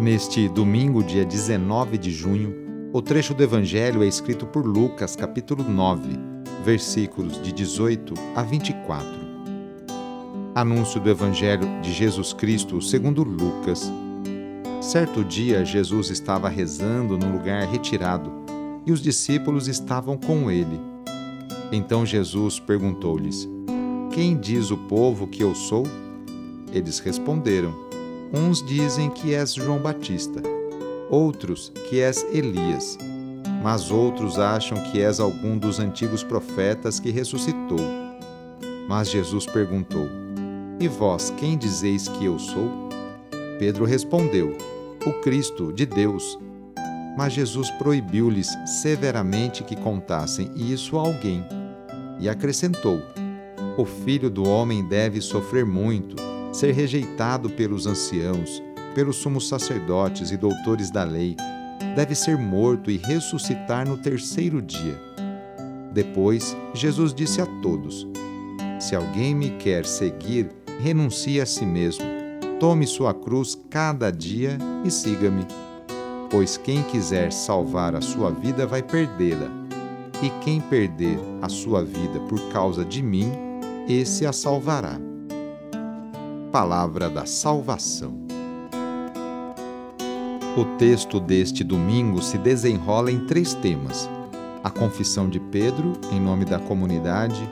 Neste domingo, dia 19 de junho, o trecho do Evangelho é escrito por Lucas, capítulo 9, versículos de 18 a 24. Anúncio do Evangelho de Jesus Cristo segundo Lucas. Certo dia, Jesus estava rezando num lugar retirado e os discípulos estavam com ele. Então Jesus perguntou-lhes: Quem diz o povo que eu sou? Eles responderam: Uns dizem que és João Batista, outros que és Elias, mas outros acham que és algum dos antigos profetas que ressuscitou. Mas Jesus perguntou: E vós quem dizeis que eu sou? Pedro respondeu: O Cristo de Deus. Mas Jesus proibiu-lhes severamente que contassem isso a alguém. E acrescentou: O filho do homem deve sofrer muito ser rejeitado pelos anciãos, pelos sumos sacerdotes e doutores da lei, deve ser morto e ressuscitar no terceiro dia. Depois, Jesus disse a todos: Se alguém me quer seguir, renuncie a si mesmo, tome sua cruz cada dia e siga-me. Pois quem quiser salvar a sua vida vai perdê-la, e quem perder a sua vida por causa de mim, esse a salvará. Palavra da Salvação. O texto deste domingo se desenrola em três temas: a confissão de Pedro, em nome da comunidade,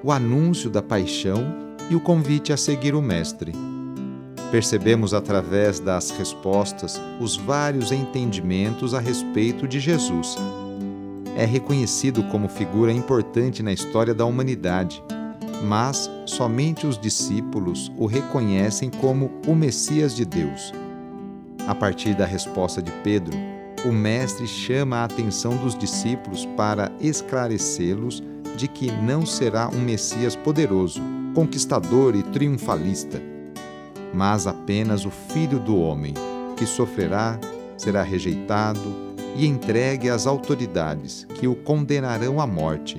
o anúncio da paixão e o convite a seguir o Mestre. Percebemos através das respostas os vários entendimentos a respeito de Jesus. É reconhecido como figura importante na história da humanidade mas somente os discípulos o reconhecem como o Messias de Deus. A partir da resposta de Pedro, o Mestre chama a atenção dos discípulos para esclarecê-los de que não será um Messias poderoso, conquistador e triunfalista, mas apenas o Filho do Homem, que sofrerá, será rejeitado e entregue às autoridades que o condenarão à morte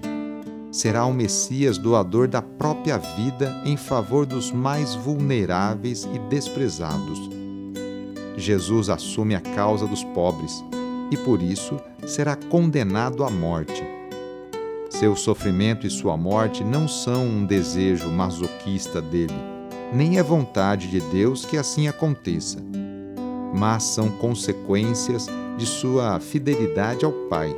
será o Messias doador da própria vida em favor dos mais vulneráveis e desprezados. Jesus assume a causa dos pobres e por isso será condenado à morte. Seu sofrimento e sua morte não são um desejo masoquista dele, nem é vontade de Deus que assim aconteça, mas são consequências de sua fidelidade ao Pai.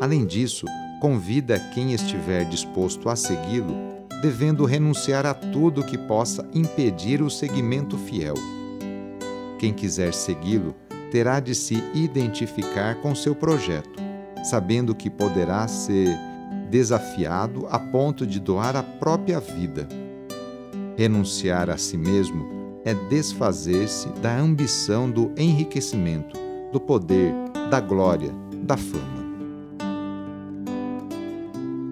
Além disso, convida quem estiver disposto a segui-lo, devendo renunciar a tudo que possa impedir o seguimento fiel. Quem quiser segui-lo terá de se identificar com seu projeto, sabendo que poderá ser desafiado a ponto de doar a própria vida. Renunciar a si mesmo é desfazer-se da ambição do enriquecimento, do poder, da glória, da fama.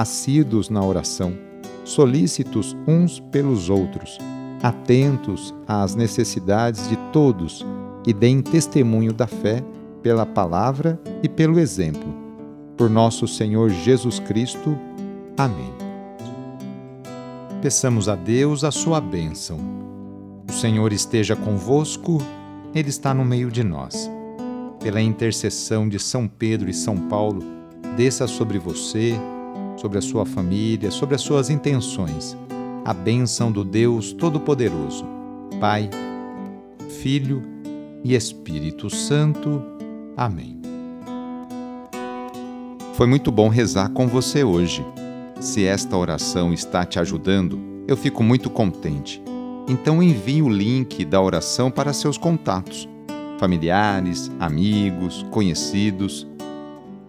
assíduos na oração, solícitos uns pelos outros, atentos às necessidades de todos e deem testemunho da fé pela palavra e pelo exemplo. Por nosso Senhor Jesus Cristo. Amém. Peçamos a Deus a sua bênção. O Senhor esteja convosco, Ele está no meio de nós pela intercessão de São Pedro e São Paulo, desça sobre você, sobre a sua família, sobre as suas intenções, a bênção do Deus Todo-Poderoso, Pai, Filho e Espírito Santo. Amém. Foi muito bom rezar com você hoje. Se esta oração está te ajudando, eu fico muito contente. Então envie o link da oração para seus contatos familiares, amigos, conhecidos.